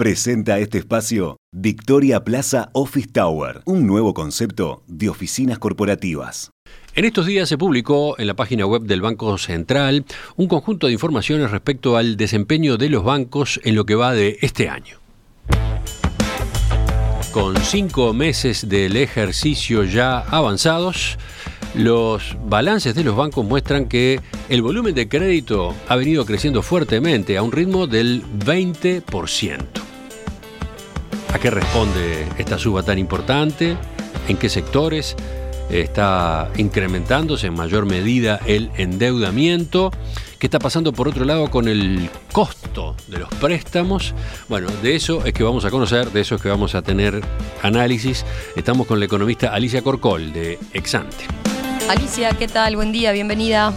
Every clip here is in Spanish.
Presenta este espacio Victoria Plaza Office Tower, un nuevo concepto de oficinas corporativas. En estos días se publicó en la página web del Banco Central un conjunto de informaciones respecto al desempeño de los bancos en lo que va de este año. Con cinco meses del ejercicio ya avanzados, los balances de los bancos muestran que el volumen de crédito ha venido creciendo fuertemente a un ritmo del 20%. ¿A qué responde esta suba tan importante? ¿En qué sectores está incrementándose en mayor medida el endeudamiento? ¿Qué está pasando por otro lado con el costo de los préstamos? Bueno, de eso es que vamos a conocer, de eso es que vamos a tener análisis. Estamos con la economista Alicia Corcol de Exante. Alicia, ¿qué tal? Buen día, bienvenida.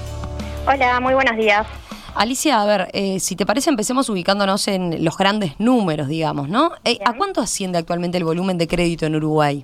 Hola, muy buenos días. Alicia, a ver, eh, si te parece, empecemos ubicándonos en los grandes números, digamos, ¿no? Eh, ¿A cuánto asciende actualmente el volumen de crédito en Uruguay?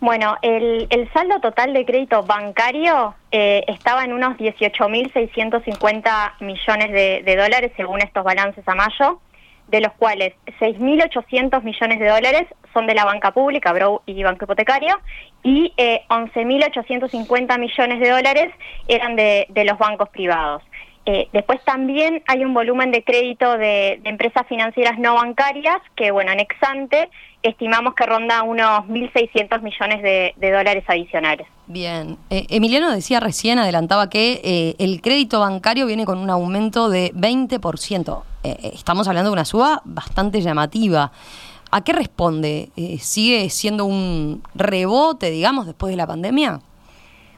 Bueno, el, saldo total de crédito bancario eh, estaba en unos 18.650 millones de, de dólares según estos balances a mayo, de los cuales 6.800 millones de dólares son de la banca pública, Brow y Banco Hipotecario, y 11.850 millones de dólares eran de los bancos privados. Eh, después también hay un volumen de crédito de, empresas financieras no bancarias que, bueno, en Exante estimamos que ronda unos 1.600 millones de, dólares adicionales. Bien. Eh, Emiliano decía recién, adelantaba que eh, el crédito bancario viene con un aumento de 20%. estamos hablando de una suba bastante llamativa. ¿A qué responde? ¿Sigue siendo un rebote, digamos, después de la pandemia?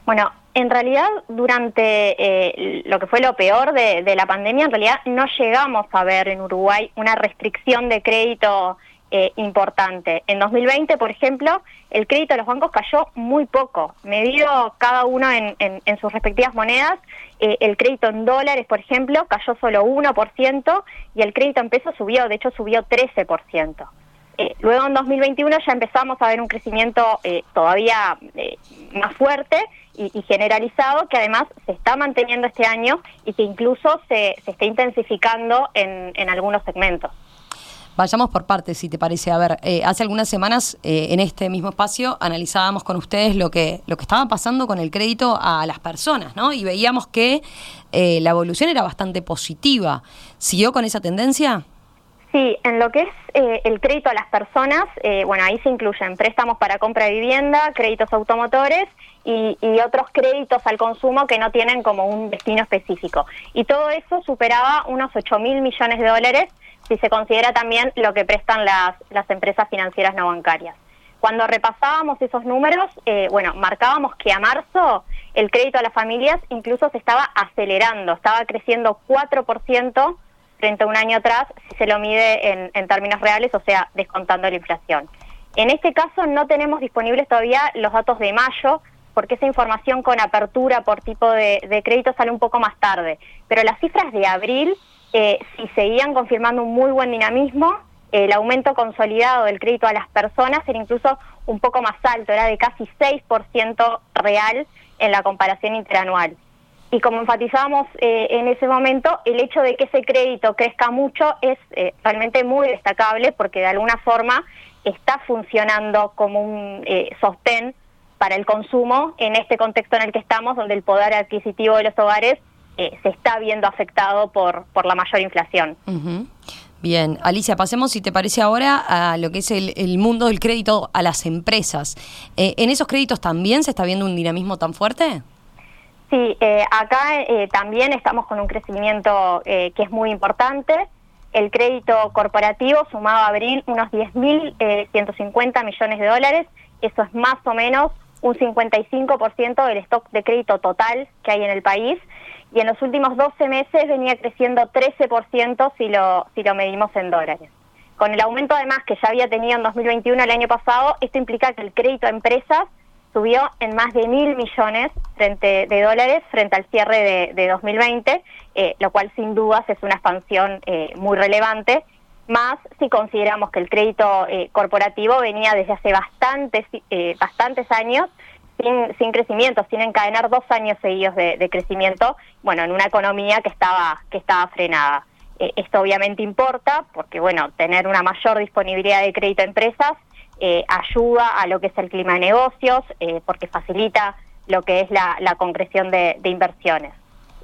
Bueno, en realidad, durante eh, lo que fue lo peor de, la pandemia, en realidad no llegamos a ver en Uruguay una restricción de crédito eh, importante. En 2020, por ejemplo, el crédito de los bancos cayó muy poco. Medido cada uno en, sus respectivas monedas, eh, el crédito en dólares, por ejemplo, cayó solo 1% y el crédito en pesos subió, de hecho subió 13%. Luego en 2021 ya empezamos a ver un crecimiento todavía más fuerte y, generalizado que además se está manteniendo este año y que incluso se, se está intensificando en, en algunos segmentos. Vayamos por partes, si te parece. A ver, eh, hace algunas semanas eh, en este mismo espacio analizábamos con ustedes lo que, lo que estaba pasando con el crédito a las personas, ¿no? Y veíamos que eh, la evolución era bastante positiva. ¿Siguió con esa tendencia? Sí, en lo que es el crédito a las personas, bueno, ahí se incluyen préstamos para compra de vivienda, créditos automotores y, otros créditos al consumo que no tienen como un destino específico. Y todo eso superaba unos 8 mil millones de dólares si se considera también lo que prestan las, las empresas financieras no bancarias. Cuando repasábamos esos números, eh, bueno, marcábamos que a marzo el crédito a las familias incluso se estaba acelerando, estaba creciendo 4% frente a un año atrás, si se lo mide en, términos reales, o sea, descontando la inflación. En este caso no tenemos disponibles todavía los datos de mayo, porque esa información con apertura por tipo de, crédito sale un poco más tarde. Pero las cifras de abril eh, sí seguían confirmando un muy buen dinamismo. El aumento consolidado del crédito a las personas era incluso un poco más alto, era de casi 6% real en la comparación interanual. Y como enfatizábamos eh, en ese momento, el hecho de que ese crédito crezca mucho es eh, realmente muy destacable porque de alguna forma está funcionando como un eh, sostén para el consumo en este contexto en el que estamos, donde el poder adquisitivo de los hogares eh, se está viendo afectado por, por la mayor inflación. Bien, Alicia, pasemos, si te parece ahora, a lo que es el, mundo del crédito a las empresas. ¿En esos créditos también se está viendo un dinamismo tan fuerte? Sí, eh, acá también estamos con un crecimiento que es muy importante. El crédito corporativo sumaba a abril unos 10.150 millones de dólares. Eso es más o menos un 55% del stock de crédito total que hay en el país y en los últimos 12 meses venía creciendo 13% si lo, si lo medimos en dólares. Con el aumento además que ya había tenido en 2021 el año pasado, esto implica que el crédito a empresas subió en más de mil millones frente, de dólares frente al cierre de, 2020, eh, lo cual sin dudas es una expansión eh, muy relevante más si consideramos que el crédito eh, corporativo venía desde hace bastantes, eh, bastantes años sin, sin crecimiento, sin encadenar dos años seguidos de, crecimiento, bueno, en una economía que estaba, que estaba frenada. Eh, esto obviamente importa porque, bueno, tener una mayor disponibilidad de crédito a empresas eh, ayuda a lo que es el clima de negocios, eh, porque facilita lo que es la, concreción de, inversiones.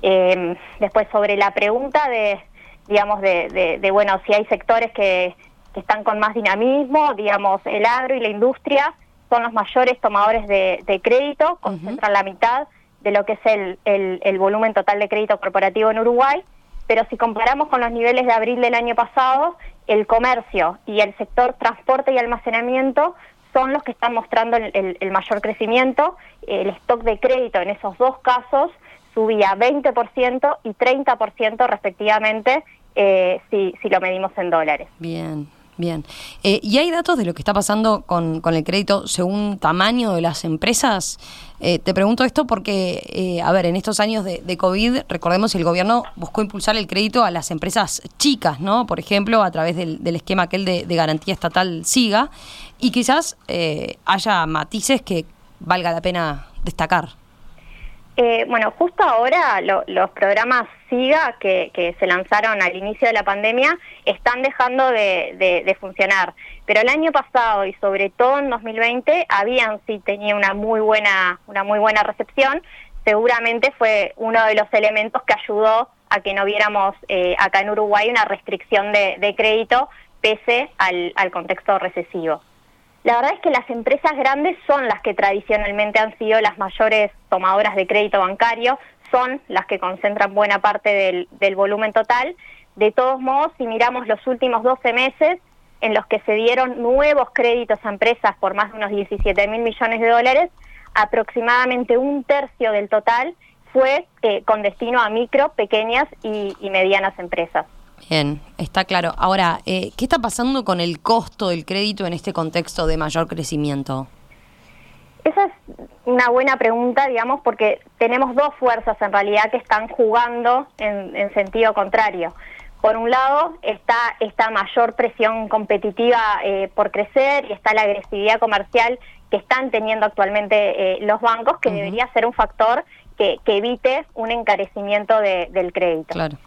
Em, después, sobre la pregunta de, digamos, de, bueno, si hay sectores que, están con más dinamismo, digamos, el agro y la industria son los mayores tomadores de, crédito, concentran la mitad de lo que es el, el volumen total de crédito corporativo en Uruguay pero si comparamos con los niveles de abril del año pasado, el comercio y el sector transporte y almacenamiento son los que están mostrando el, mayor crecimiento. El stock de crédito en esos dos casos subía 20% y 30% respectivamente eh, si, si lo medimos en dólares. Bien. Bien. Eh, ¿Y hay datos de lo que está pasando con, el crédito según tamaño de las empresas? Eh, te pregunto esto porque, eh, a ver, en estos años de, COVID, recordemos, el gobierno buscó impulsar el crédito a las empresas chicas, ¿no? Por ejemplo, a través del, esquema aquel de, de, garantía estatal SIGA, y quizás haya matices que valga la pena destacar. Eh, bueno, justo ahora los programas SIGA que, se lanzaron al inicio de la pandemia están dejando de, funcionar. Pero el año pasado y sobre todo en 2020 habían sí tenido una muy buena, una muy buena recepción. Seguramente fue uno de los elementos que ayudó a que no viéramos eh, acá en Uruguay una restricción de, crédito pese al contexto recesivo. La verdad es que las empresas grandes son las que tradicionalmente han sido las mayores tomadoras de crédito bancario, son las que concentran buena parte del, volumen total. De todos modos, si miramos los últimos 12 meses, en los que se dieron nuevos créditos a empresas por más de unos 17 mil millones de dólares, aproximadamente un tercio del total fue eh, con destino a micro, pequeñas y medianas empresas. Bien, está claro. Ahora, eh, ¿qué está pasando con el costo del crédito en este contexto de mayor crecimiento? Esa es una buena pregunta, digamos, porque tenemos dos fuerzas en realidad que están jugando en, sentido contrario. Por un lado está esta mayor presión competitiva eh, por crecer y está la agresividad comercial que están teniendo actualmente eh, los bancos, que debería ser un factor que, evite un encarecimiento del crédito. Claro.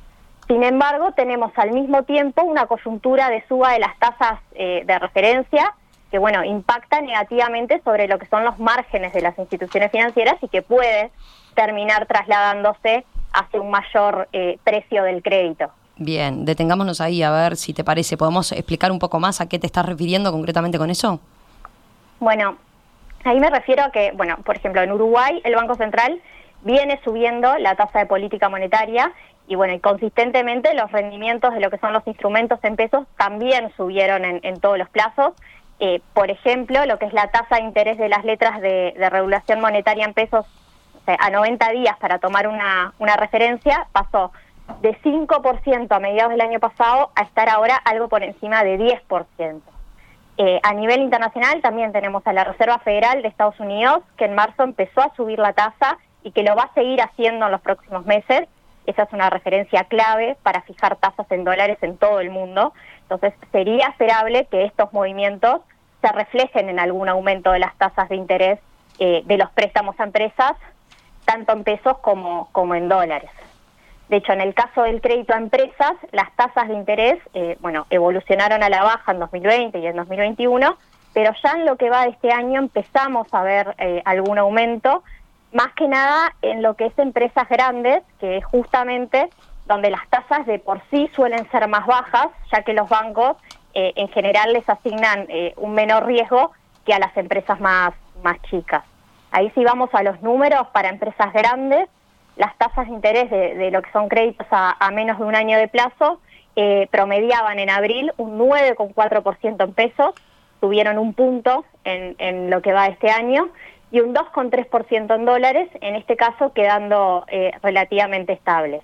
Sin embargo, tenemos al mismo tiempo una coyuntura de suba de las tasas eh, de referencia que, bueno, impacta negativamente sobre lo que son los márgenes de las instituciones financieras y que puede terminar trasladándose hacia un mayor eh, precio del crédito. Bien, detengámonos ahí a ver si te parece. ¿Podemos explicar un poco más a qué te estás refiriendo concretamente con eso? Bueno, ahí me refiero a que, bueno, por ejemplo, en Uruguay el Banco Central viene subiendo la tasa de política monetaria y bueno, y consistentemente los rendimientos de lo que son los instrumentos en pesos también subieron en, todos los plazos. Eh, por ejemplo, lo que es la tasa de interés de las letras de, regulación monetaria en pesos a 90 días para tomar una, una referencia pasó de 5% a mediados del año pasado a estar ahora algo por encima de 10%. Eh, a nivel internacional también tenemos a la Reserva Federal de Estados Unidos, que en marzo empezó a subir la tasa y que lo va a seguir haciendo en los próximos meses. Esa es una referencia clave para fijar tasas en dólares en todo el mundo. Entonces, sería esperable que estos movimientos se reflejen en algún aumento de las tasas de interés eh, de los préstamos a empresas, tanto en pesos como, como en dólares. De hecho, en el caso del crédito a empresas, las tasas de interés, eh, bueno, evolucionaron a la baja en 2020 y en 2021, pero ya en lo que va de este año empezamos a ver eh, algún aumento más que nada en lo que es empresas grandes, que es justamente donde las tasas de por sí suelen ser más bajas, ya que los bancos eh, en general les asignan eh, un menor riesgo que a las empresas más, más chicas. Ahí si vamos a los números para empresas grandes, las tasas de interés de, lo que son créditos a, menos de un año de plazo eh, promediaban en abril un 9,4% en pesos, tuvieron un punto en, en lo que va este año y un 2,3% en dólares, en este caso quedando eh, relativamente estables.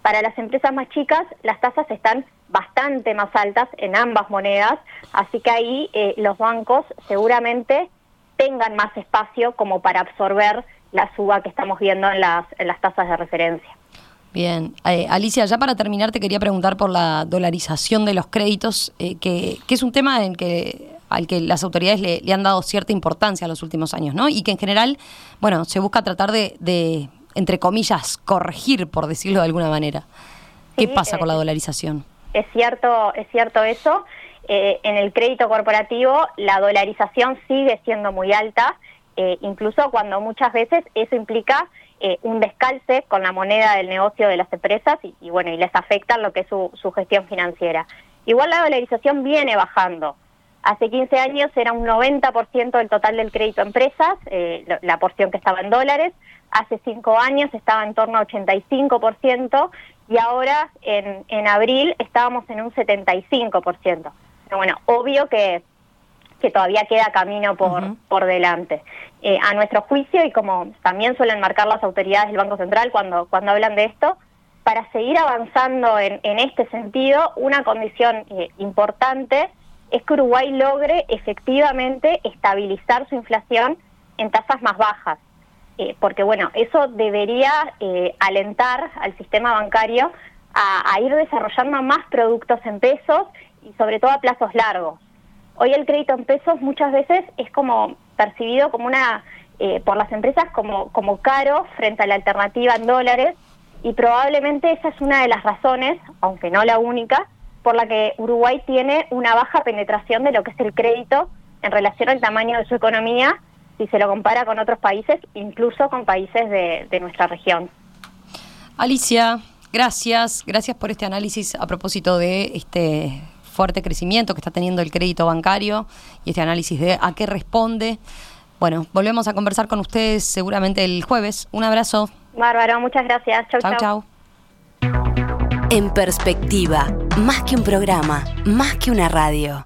Para las empresas más chicas, las tasas están bastante más altas en ambas monedas, así que ahí eh, los bancos seguramente tengan más espacio como para absorber la suba que estamos viendo en las, en las tasas de referencia. Bien, eh, Alicia, ya para terminar te quería preguntar por la dolarización de los créditos, que, que, es un tema en que al que las autoridades le, han dado cierta importancia en los últimos años, ¿no? Y que en general, bueno, se busca tratar de, entre comillas, corregir, por decirlo de alguna manera. ¿Qué pasa con la dolarización? Es cierto, es cierto eso. en el crédito corporativo la dolarización sigue siendo muy alta, incluso cuando muchas veces eso implica un descalce con la moneda del negocio de las empresas y, bueno, y les afecta lo que es su, su gestión financiera. Igual la dolarización viene bajando. Hace 15 años era un 90% del total del crédito a empresas, eh, la, porción que estaba en dólares. Hace 5 años estaba en torno a 85% y ahora en, en abril estábamos en un 75%. Pero bueno, obvio que, que todavía queda camino por, por delante. Eh, a nuestro juicio, y como también suelen marcar las autoridades del Banco Central cuando, cuando hablan de esto, para seguir avanzando en, en este sentido, una condición eh, importante es que Uruguay logre efectivamente estabilizar su inflación en tasas más bajas. Eh, porque bueno, eso debería eh, alentar al sistema bancario a, ir desarrollando más productos en pesos y sobre todo a plazos largos. Hoy el crédito en pesos muchas veces es como percibido como una eh, por las empresas como, como caro frente a la alternativa en dólares y probablemente esa es una de las razones, aunque no la única, por la que Uruguay tiene una baja penetración de lo que es el crédito en relación al tamaño de su economía si se lo compara con otros países, incluso con países de, nuestra región. Alicia, gracias, gracias por este análisis a propósito de este fuerte crecimiento que está teniendo el crédito bancario y este análisis de a qué responde. Bueno, volvemos a conversar con ustedes seguramente el jueves. Un abrazo. Bárbaro, muchas gracias. Chau, chau. chau. En perspectiva, más que un programa, más que una radio.